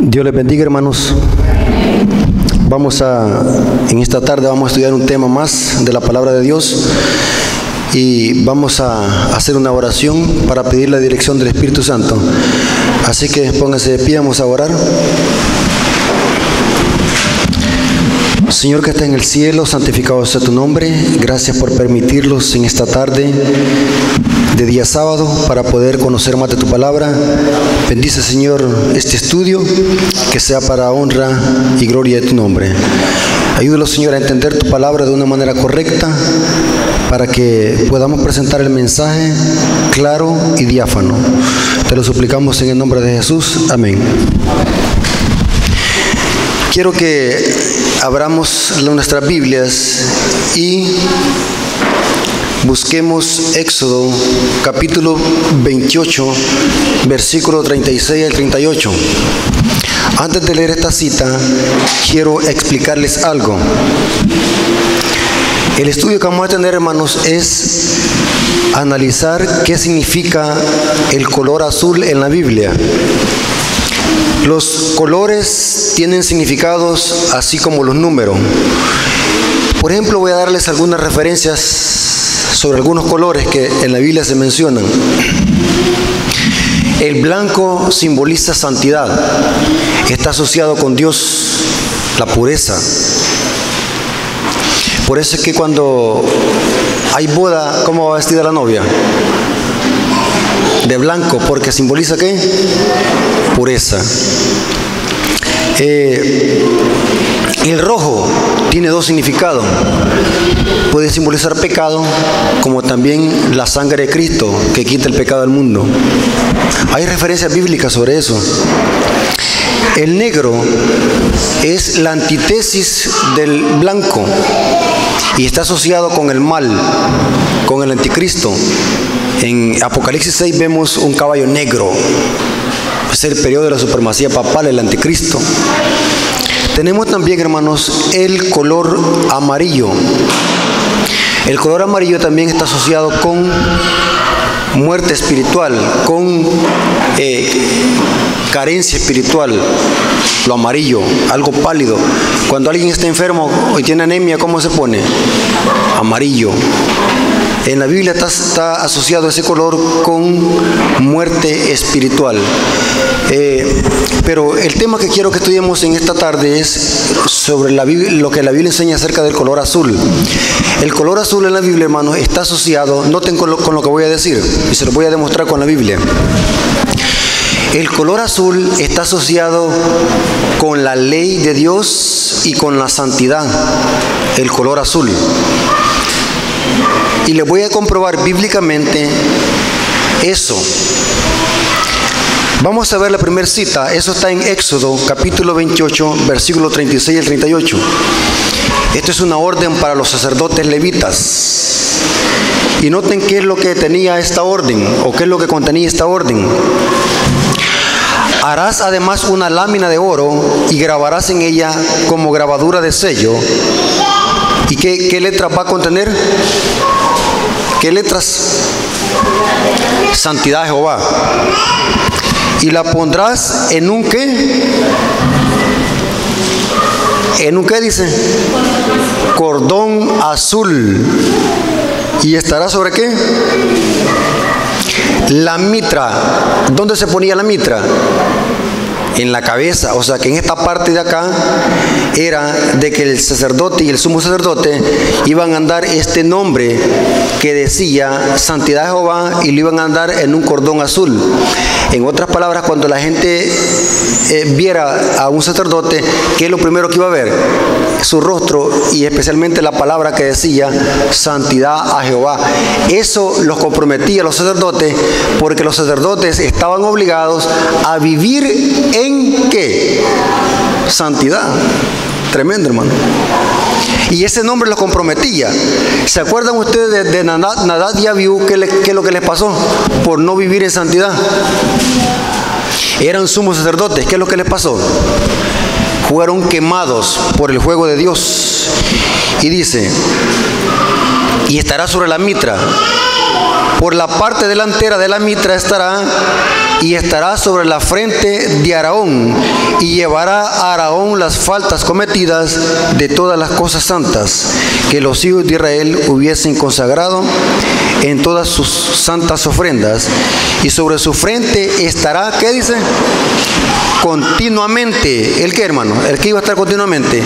Dios les bendiga, hermanos. Vamos a, en esta tarde vamos a estudiar un tema más de la palabra de Dios y vamos a hacer una oración para pedir la dirección del Espíritu Santo. Así que pónganse de pie, vamos a orar. Señor que está en el cielo, santificado sea tu nombre. Gracias por permitirlos en esta tarde de día sábado para poder conocer más de tu palabra. Bendice, Señor, este estudio, que sea para honra y gloria de tu nombre. Ayúdalo, Señor, a entender tu palabra de una manera correcta para que podamos presentar el mensaje claro y diáfano. Te lo suplicamos en el nombre de Jesús. Amén. Quiero que abramos nuestras Biblias y busquemos Éxodo capítulo 28, versículo 36 al 38. Antes de leer esta cita, quiero explicarles algo. El estudio que vamos a tener, hermanos, es analizar qué significa el color azul en la Biblia. Los colores tienen significados así como los números. Por ejemplo, voy a darles algunas referencias sobre algunos colores que en la Biblia se mencionan. El blanco simboliza santidad, está asociado con Dios, la pureza. Por eso es que cuando hay boda, ¿cómo va vestida la novia? De blanco, porque simboliza qué? Pureza. Eh, el rojo tiene dos significados. Puede simbolizar pecado, como también la sangre de Cristo que quita el pecado del mundo. Hay referencias bíblicas sobre eso. El negro es la antítesis del blanco y está asociado con el mal, con el anticristo. En Apocalipsis 6 vemos un caballo negro. Es el periodo de la supremacía papal, el anticristo. Tenemos también, hermanos, el color amarillo. El color amarillo también está asociado con muerte espiritual, con eh, carencia espiritual, lo amarillo, algo pálido. Cuando alguien está enfermo y tiene anemia, ¿cómo se pone? Amarillo. En la Biblia está, asociado ese color con muerte espiritual. Eh, pero el tema que quiero que estudiemos en esta tarde es sobre lo que la Biblia enseña acerca del color azul. El color azul en la Biblia, hermanos, está asociado, noten con lo, con lo que voy a decir, y se lo voy a demostrar con la Biblia. El color azul está asociado con la ley de Dios y con la santidad. El color azul. Y le voy a comprobar bíblicamente eso. Vamos a ver la primera cita. Eso está en Éxodo capítulo 28, versículo 36 al 38. Esto es una orden para los sacerdotes levitas. Y noten qué es lo que tenía esta orden o qué es lo que contenía esta orden. Harás además una lámina de oro y grabarás en ella como grabadura de sello. ¿Y qué, letras va a contener? ¿Qué letras? Santidad de Jehová. Y la pondrás en un qué? En un qué dice? Cordón azul. ¿Y estará sobre qué? La mitra. ¿Dónde se ponía la mitra? En la cabeza. O sea que en esta parte de acá era de que el sacerdote y el sumo sacerdote iban a andar este nombre que decía Santidad de Jehová y lo iban a andar en un cordón azul. En otras palabras, cuando la gente eh, viera a un sacerdote, ¿qué es lo primero que iba a ver? Su rostro y especialmente la palabra que decía santidad a Jehová. Eso los comprometía a los sacerdotes porque los sacerdotes estaban obligados a vivir en ¿En qué? Santidad. Tremendo, hermano. Y ese nombre lo comprometía. ¿Se acuerdan ustedes de, de Nadad, y Abiú? ¿Qué, es lo que les pasó? Por no vivir en santidad. Eran sumos sacerdotes. ¿Qué es lo que les pasó? Fueron quemados por el fuego de Dios. Y dice, y estará sobre la mitra. Por la parte delantera de la mitra estará y estará sobre la frente de Araón y llevará a Araón las faltas cometidas de todas las cosas santas que los hijos de Israel hubiesen consagrado en todas sus santas ofrendas y sobre su frente estará, ¿qué dice? Continuamente. ¿El qué, hermano? El que iba a estar continuamente.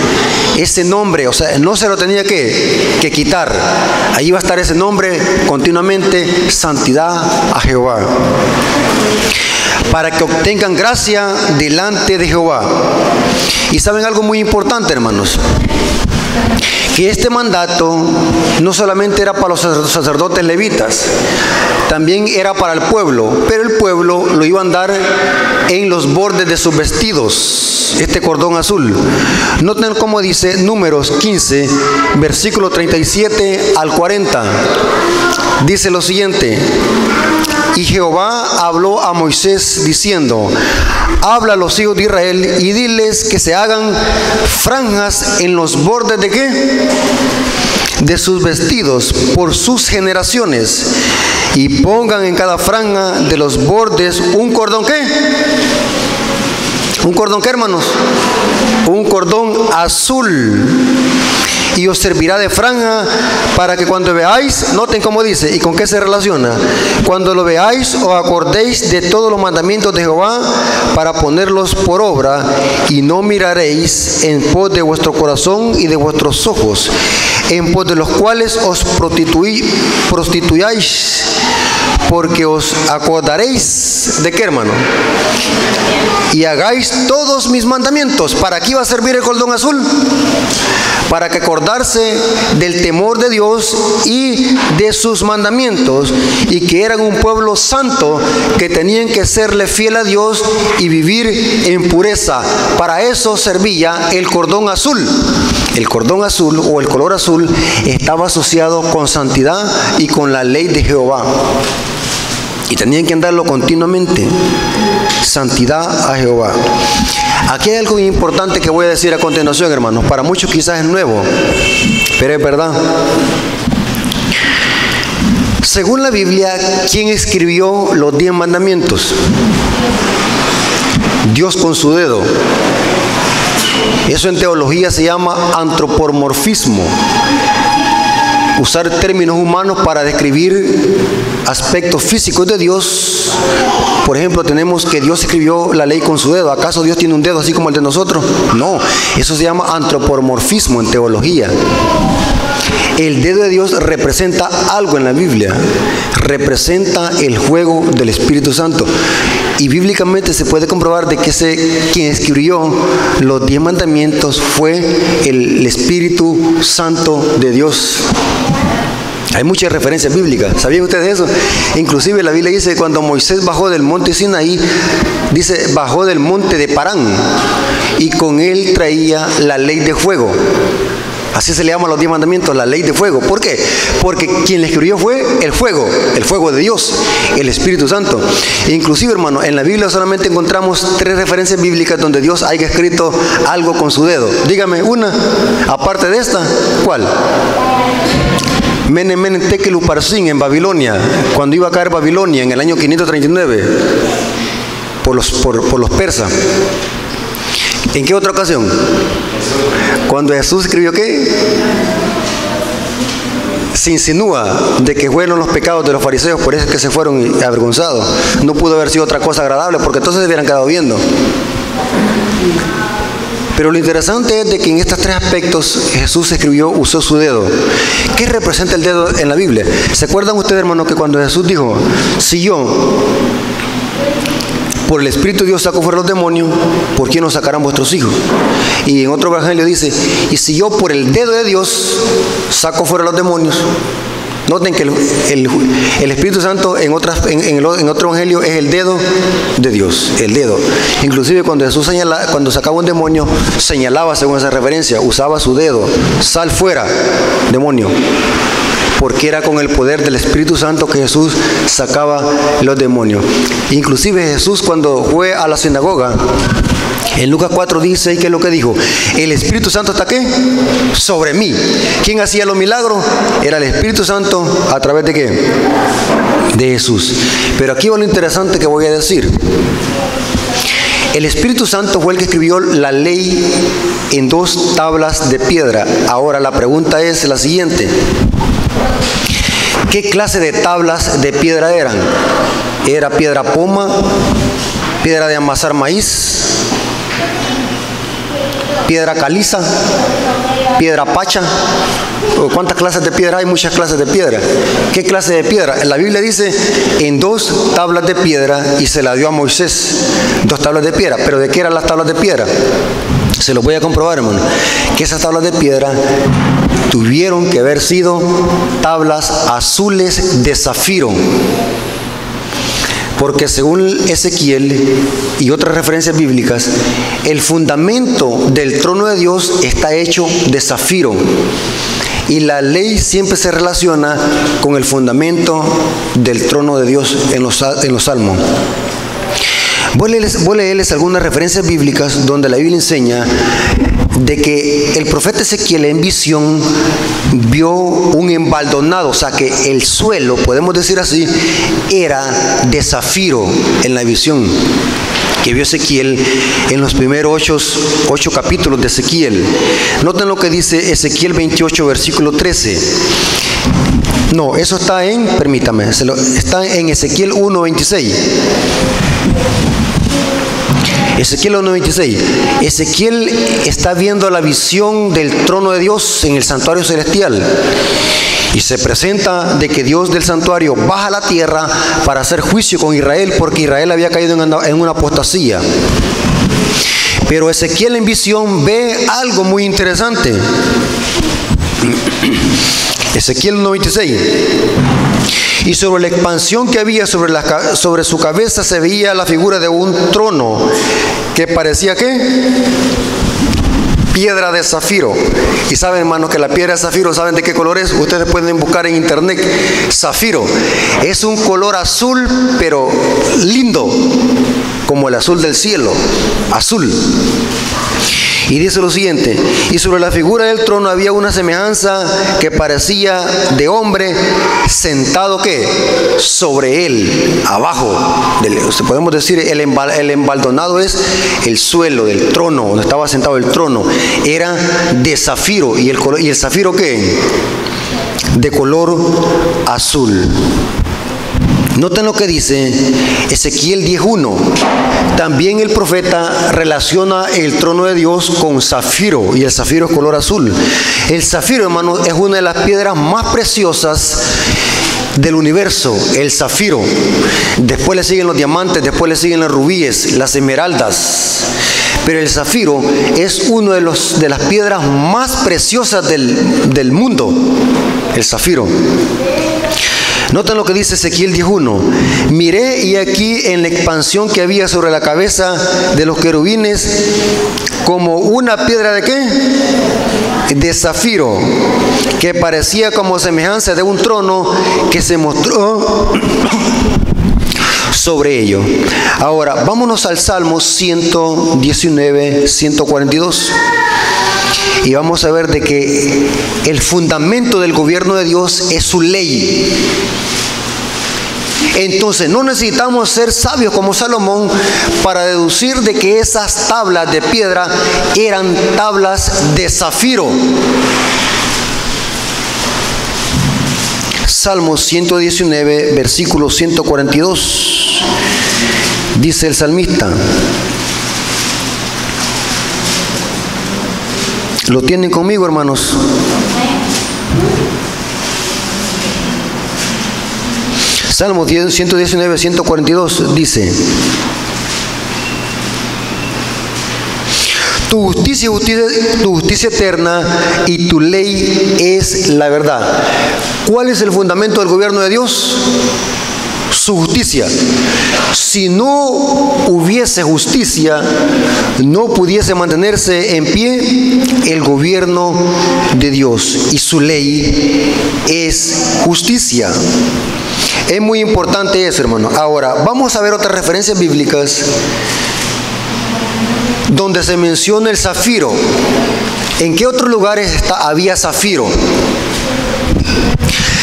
Ese nombre, o sea, no se lo tenía que, que quitar. Ahí va a estar ese nombre continuamente, santidad a Jehová para que obtengan gracia delante de Jehová. Y saben algo muy importante, hermanos, que este mandato no solamente era para los sacerdotes levitas, también era para el pueblo, pero el pueblo lo iba a andar en los bordes de sus vestidos, este cordón azul. Noten cómo dice números 15, versículo 37 al 40. Dice lo siguiente, y Jehová habló a Moisés diciendo, habla a los hijos de Israel y diles que se hagan franjas en los bordes de qué? De sus vestidos por sus generaciones y pongan en cada franja de los bordes un cordón qué? ¿Un cordón qué, hermanos? Un cordón azul y os servirá de franja para que cuando veáis, noten cómo dice y con qué se relaciona, cuando lo veáis os acordéis de todos los mandamientos de Jehová para ponerlos por obra y no miraréis en pos de vuestro corazón y de vuestros ojos, en pos de los cuales os prostituyáis porque os acordaréis de qué hermano y hagáis todos mis mandamientos. ¿Para qué iba a servir el cordón azul? Para que acordarse del temor de Dios y de sus mandamientos y que eran un pueblo santo que tenían que serle fiel a Dios y vivir en pureza. Para eso servía el cordón azul. El cordón azul o el color azul estaba asociado con santidad y con la ley de Jehová. Y tenían que andarlo continuamente. Santidad a Jehová. Aquí hay algo importante que voy a decir a continuación, hermanos. Para muchos quizás es nuevo, pero es verdad. Según la Biblia, ¿quién escribió los diez mandamientos? Dios con su dedo. Eso en teología se llama antropomorfismo usar términos humanos para describir aspectos físicos de Dios. Por ejemplo, tenemos que Dios escribió la ley con su dedo. ¿Acaso Dios tiene un dedo así como el de nosotros? No, eso se llama antropomorfismo en teología. El dedo de Dios representa algo en la Biblia, representa el juego del Espíritu Santo. Y bíblicamente se puede comprobar de que ese, quien escribió los diez mandamientos fue el Espíritu Santo de Dios. Hay muchas referencias bíblicas. ¿Sabían ustedes eso? Inclusive la Biblia dice cuando Moisés bajó del monte Sinaí, dice bajó del monte de Parán y con él traía la ley de fuego. Así se le llama a los diez mandamientos, la ley de fuego. ¿Por qué? Porque quien le escribió fue el fuego, el fuego de Dios, el Espíritu Santo. E inclusive, hermano, en la Biblia solamente encontramos tres referencias bíblicas donde Dios haya escrito algo con su dedo. Dígame una, aparte de esta, ¿cuál? Menem Menem Tekel en Babilonia, cuando iba a caer Babilonia en el año 539 por los, por los persas. ¿En qué otra ocasión? Cuando Jesús escribió qué? Se insinúa de que fueron los pecados de los fariseos, por eso es que se fueron avergonzados. No pudo haber sido otra cosa agradable, porque entonces se hubieran quedado viendo. Pero lo interesante es de que en estos tres aspectos Jesús escribió, usó su dedo. ¿Qué representa el dedo en la Biblia? ¿Se acuerdan ustedes, hermano, que cuando Jesús dijo, si yo por el Espíritu de Dios saco fuera los demonios, ¿por qué no sacarán vuestros hijos? Y en otro evangelio dice, y si yo por el dedo de Dios saco fuera los demonios, Noten que el, Espíritu Santo en, en, otro evangelio es el dedo de Dios, el dedo. Inclusive cuando Jesús cuando sacaba un demonio, señalaba según esa referencia, usaba su dedo, sal fuera, demonio. Porque era con el poder del Espíritu Santo que Jesús sacaba los demonios. Inclusive Jesús cuando fue a la sinagoga, en Lucas 4 dice, ¿qué es lo que dijo? El Espíritu Santo está qué? Sobre mí. ¿Quién hacía los milagros? Era el Espíritu Santo a través de qué? De Jesús. Pero aquí va lo interesante que voy a decir. El Espíritu Santo fue el que escribió la ley en dos tablas de piedra. Ahora la pregunta es la siguiente. ¿Qué clase de tablas de piedra eran? ¿Era piedra poma? ¿Piedra de amasar maíz? piedra caliza, piedra pacha. ¿Cuántas clases de piedra hay? Muchas clases de piedra. ¿Qué clase de piedra? La Biblia dice en dos tablas de piedra y se la dio a Moisés. Dos tablas de piedra. ¿Pero de qué eran las tablas de piedra? Se lo voy a comprobar, hermano. Que esas tablas de piedra tuvieron que haber sido tablas azules de zafiro porque según Ezequiel y otras referencias bíblicas, el fundamento del trono de Dios está hecho de zafiro. Y la ley siempre se relaciona con el fundamento del trono de Dios en los, en los salmos. Voy a, leerles, algunas referencias bíblicas donde la Biblia enseña de que el profeta Ezequiel en visión vio un embaldonado, o sea que el suelo, podemos decir así, era de zafiro en la visión que vio Ezequiel en los primeros ocho, ocho, capítulos de Ezequiel. Noten lo que dice Ezequiel 28, versículo 13. No, eso está en, permítame, está en Ezequiel 1, 26. Ezequiel 1.26. Ezequiel está viendo la visión del trono de Dios en el santuario celestial. Y se presenta de que Dios del santuario baja a la tierra para hacer juicio con Israel porque Israel había caído en una apostasía. Pero Ezequiel en visión ve algo muy interesante. Ezequiel 96. Y sobre la expansión que había sobre, sobre su cabeza se veía la figura de un trono que parecía que piedra de zafiro. Y saben, hermanos, que la piedra de zafiro, ¿saben de qué color es? Ustedes pueden buscar en internet. Zafiro. Es un color azul, pero lindo, como el azul del cielo. Azul. Y dice lo siguiente, y sobre la figura del trono había una semejanza que parecía de hombre sentado que sobre él, abajo, podemos decir, el, el embaldonado es el suelo del trono, donde estaba sentado el trono, era de zafiro, y el, y el zafiro qué? De color azul. Noten lo que dice Ezequiel 10.1. También el profeta relaciona el trono de Dios con zafiro y el zafiro es color azul. El zafiro, hermano, es una de las piedras más preciosas del universo, el zafiro. Después le siguen los diamantes, después le siguen los rubíes, las esmeraldas. Pero el zafiro es una de, de las piedras más preciosas del, del mundo, el zafiro. Noten lo que dice Ezequiel 10.1. Miré y aquí en la expansión que había sobre la cabeza de los querubines como una piedra de qué? De zafiro, que parecía como semejanza de un trono que se mostró sobre ello. Ahora, vámonos al Salmo 119, 142. Y vamos a ver de que el fundamento del gobierno de Dios es su ley. Entonces no necesitamos ser sabios como Salomón para deducir de que esas tablas de piedra eran tablas de zafiro. Salmo 119, versículo 142. Dice el salmista, ¿Lo tienen conmigo, hermanos? Salmo 119, 142 dice, tu justicia, justicia, tu justicia eterna y tu ley es la verdad. ¿Cuál es el fundamento del gobierno de Dios? Su justicia. Si no hubiese justicia, no pudiese mantenerse en pie el gobierno de Dios y su ley es justicia. Es muy importante eso, hermano. Ahora, vamos a ver otras referencias bíblicas donde se menciona el zafiro. ¿En qué otros lugares había zafiro?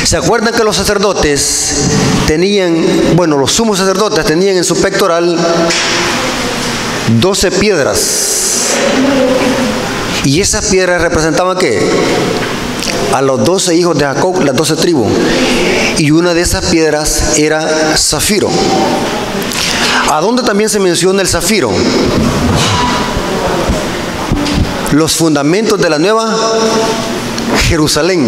¿Se acuerdan que los sacerdotes tenían, bueno, los sumos sacerdotes tenían en su pectoral 12 piedras? Y esas piedras representaban qué? A los 12 hijos de Jacob, las 12 tribus. Y una de esas piedras era zafiro. ¿A dónde también se menciona el zafiro? Los fundamentos de la nueva Jerusalén.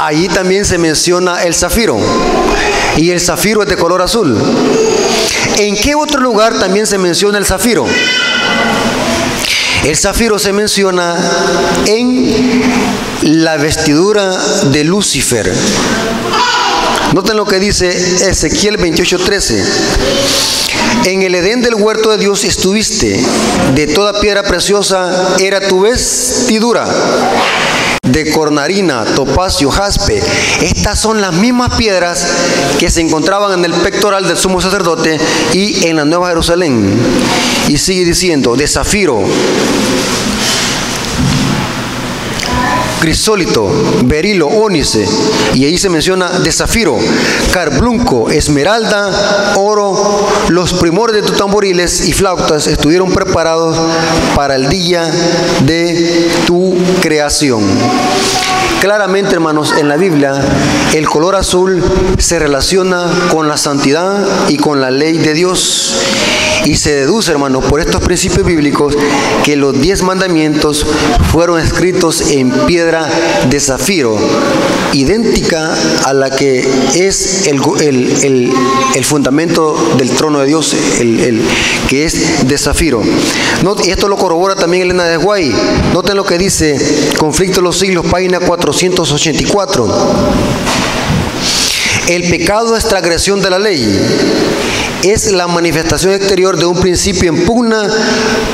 Allí también se menciona el zafiro. Y el zafiro es de color azul. ¿En qué otro lugar también se menciona el zafiro? El zafiro se menciona en la vestidura de Lucifer. Noten lo que dice Ezequiel 28:13. En el Edén del huerto de Dios estuviste, de toda piedra preciosa era tu vestidura de cornarina, topacio, jaspe. Estas son las mismas piedras que se encontraban en el pectoral del sumo sacerdote y en la Nueva Jerusalén. Y sigue diciendo, de zafiro, crisólito, berilo, ónice, y ahí se menciona de zafiro, carblunco, esmeralda, oro, los primores de tus tamboriles y flautas estuvieron preparados para el día de tu creación. Claramente, hermanos, en la Biblia el color azul se relaciona con la santidad y con la ley de Dios. Y se deduce, hermanos, por estos principios bíblicos que los diez mandamientos fueron escritos en piedra de zafiro, idéntica a la que es el, fundamento del trono de Dios, el, que es de zafiro. Y esto lo corrobora también Elena de Guay. Noten lo que dice Conflicto de los siglos, página 484. El pecado es transgresión de la ley es la manifestación exterior de un principio en pugna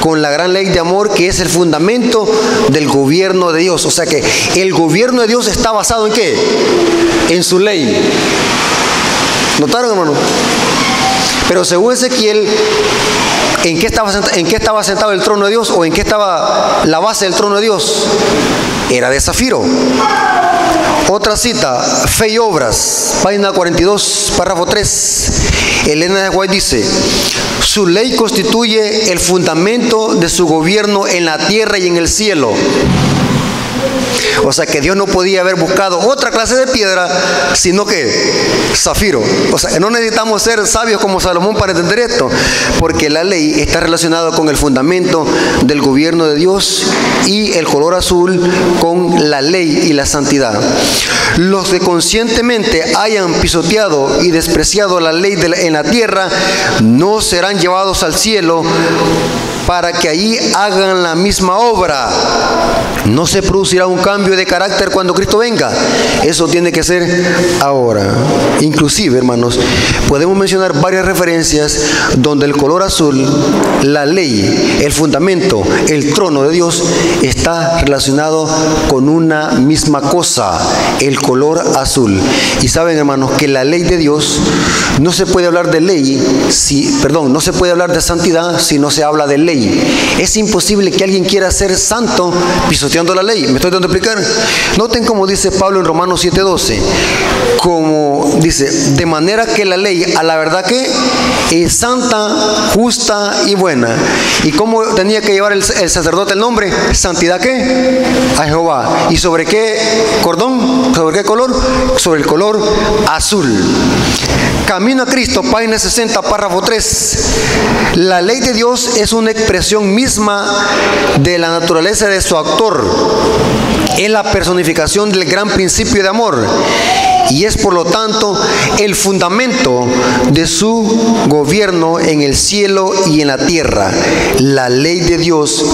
con la gran ley de amor que es el fundamento del gobierno de Dios. O sea que el gobierno de Dios está basado en qué? En su ley. ¿Notaron, hermano? Pero según Ezequiel, ¿en qué, estaba sentado, ¿en qué estaba sentado el trono de Dios o en qué estaba la base del trono de Dios? Era de zafiro. Otra cita, Fe y Obras, página 42, párrafo 3. Elena de White dice, su ley constituye el fundamento de su gobierno en la tierra y en el cielo. O sea que Dios no podía haber buscado otra clase de piedra, sino que zafiro. O sea, no necesitamos ser sabios como Salomón para entender esto, porque la ley está relacionada con el fundamento del gobierno de Dios y el color azul con la ley y la santidad. Los que conscientemente hayan pisoteado y despreciado la ley en la tierra no serán llevados al cielo para que allí hagan la misma obra. No se producirá un cambio de carácter cuando Cristo venga. Eso tiene que ser ahora. Inclusive, hermanos, podemos mencionar varias referencias donde el color azul, la ley, el fundamento, el trono de Dios está relacionado con una misma cosa, el color azul. Y saben, hermanos, que la ley de Dios no se puede hablar de ley, si, perdón, no se puede hablar de santidad si no se habla de ley. Es imposible que alguien quiera ser santo pisoteando la ley. ¿Me estoy dando a explicar? Noten como dice Pablo en Romanos 7:12. Como dice, de manera que la ley, a la verdad que es santa, justa y buena. ¿Y cómo tenía que llevar el, sacerdote el nombre? ¿Santidad qué? A Jehová. ¿Y sobre qué cordón? ¿Sobre qué color? Sobre el color azul. Camino a Cristo, página 60, párrafo 3. La ley de Dios es una expresión misma de la naturaleza de su autor. Es la personificación del gran principio de amor y es por lo tanto el fundamento de su gobierno en el cielo y en la tierra. La ley de Dios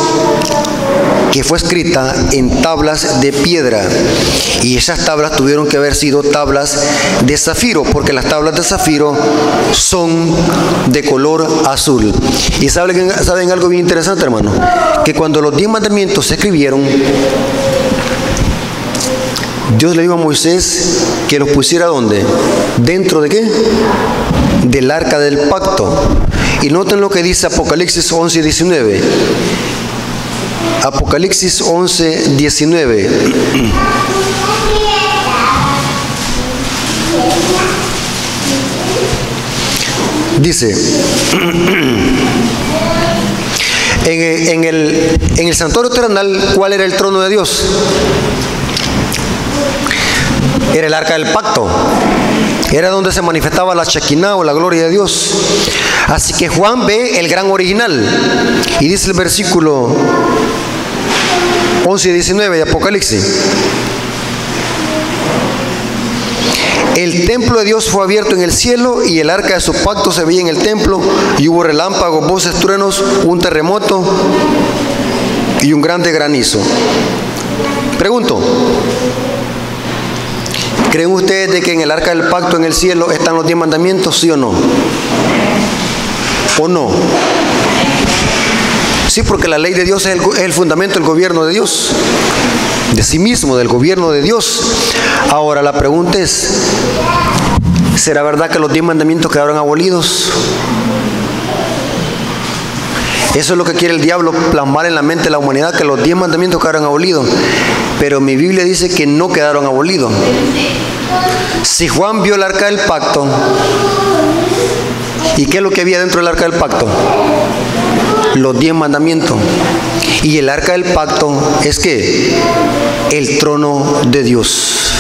que fue escrita en tablas de piedra. Y esas tablas tuvieron que haber sido tablas de zafiro, porque las tablas de zafiro son de color azul. Y saben, saben algo bien interesante, hermano, que cuando los diez mandamientos se escribieron, Dios le dijo a Moisés que los pusiera donde? ¿Dentro de qué? Del arca del pacto. Y noten lo que dice Apocalipsis 11 y 19. Apocalipsis 11, 19. Dice, en, el, en el santuario terrenal, ¿cuál era el trono de Dios? Era el arca del pacto. Era donde se manifestaba la Shekinah o la gloria de Dios. Así que Juan ve el gran original. Y dice el versículo 11 y 19 de Apocalipsis. El templo de Dios fue abierto en el cielo y el arca de su pacto se veía en el templo y hubo relámpagos, voces, truenos, un terremoto y un grande granizo. Pregunto, ¿creen ustedes de que en el arca del pacto en el cielo están los diez mandamientos, sí o no? ¿O no? Sí, porque la ley de Dios es el, fundamento del gobierno de Dios, de sí mismo, del gobierno de Dios. Ahora la pregunta es, ¿será verdad que los diez mandamientos quedaron abolidos? Eso es lo que quiere el diablo plasmar en la mente de la humanidad, que los diez mandamientos quedaron abolidos. Pero mi Biblia dice que no quedaron abolidos. Si Juan vio el arca del pacto, ¿y qué es lo que había dentro del arca del pacto? los diez mandamientos. Y el arca del pacto es que el trono de Dios.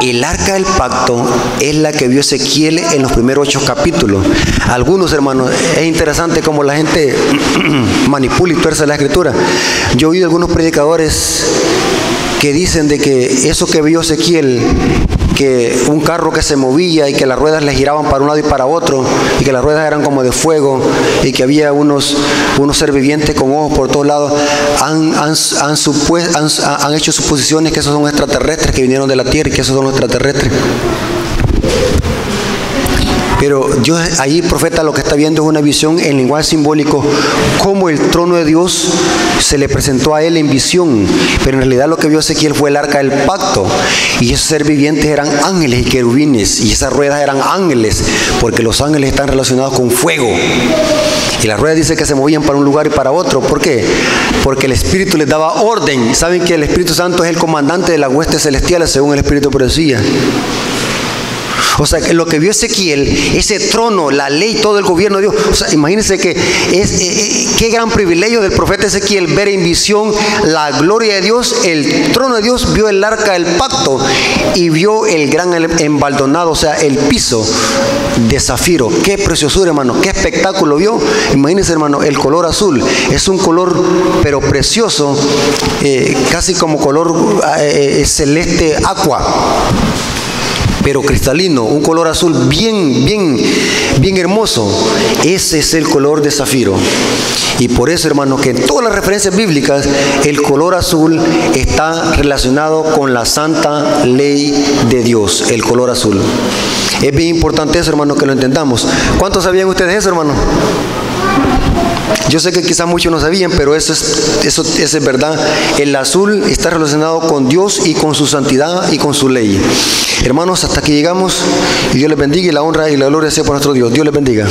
El arca del pacto es la que vio Ezequiel en los primeros ocho capítulos. Algunos hermanos, es interesante cómo la gente manipula y tuerce la escritura. Yo he oído algunos predicadores que dicen de que eso que vio Ezequiel que un carro que se movía y que las ruedas le giraban para un lado y para otro y que las ruedas eran como de fuego y que había unos, unos ser vivientes con ojos por todos lados, han, han, han, han hecho suposiciones que esos son extraterrestres que vinieron de la Tierra y que esos son los extraterrestres. Pero Dios, ahí profeta lo que está viendo es una visión en lenguaje simbólico, como el trono de Dios se le presentó a él en visión. Pero en realidad lo que vio Ezequiel fue el arca del pacto. Y esos seres vivientes eran ángeles y querubines. Y esas ruedas eran ángeles, porque los ángeles están relacionados con fuego. Y las ruedas dice que se movían para un lugar y para otro. ¿Por qué? Porque el Espíritu les daba orden. Saben que el Espíritu Santo es el comandante de las huestes celestiales, según el Espíritu profecía. O sea, lo que vio Ezequiel, ese trono, la ley, todo el gobierno de Dios. O sea, imagínense que es eh, eh, qué gran privilegio del profeta Ezequiel ver en visión la gloria de Dios, el trono de Dios, vio el arca del pacto y vio el gran embaldonado, o sea, el piso de zafiro. Qué preciosura, hermano, qué espectáculo vio. Imagínense, hermano, el color azul es un color, pero precioso, eh, casi como color celeste aqua pero cristalino, un color azul bien, bien, bien hermoso. Ese es el color de zafiro. Y por eso, hermanos, que en todas las referencias bíblicas, el color azul está relacionado con la santa ley de Dios, el color azul. Es bien importante eso, hermano, que lo entendamos. ¿Cuántos sabían ustedes eso, hermano? Yo sé que quizás muchos no sabían, pero eso es, eso, es verdad. El azul está relacionado con Dios y con su santidad y con su ley. Hermanos, hasta aquí llegamos y Dios les bendiga y la honra y la gloria sea por nuestro Dios. Dios les bendiga.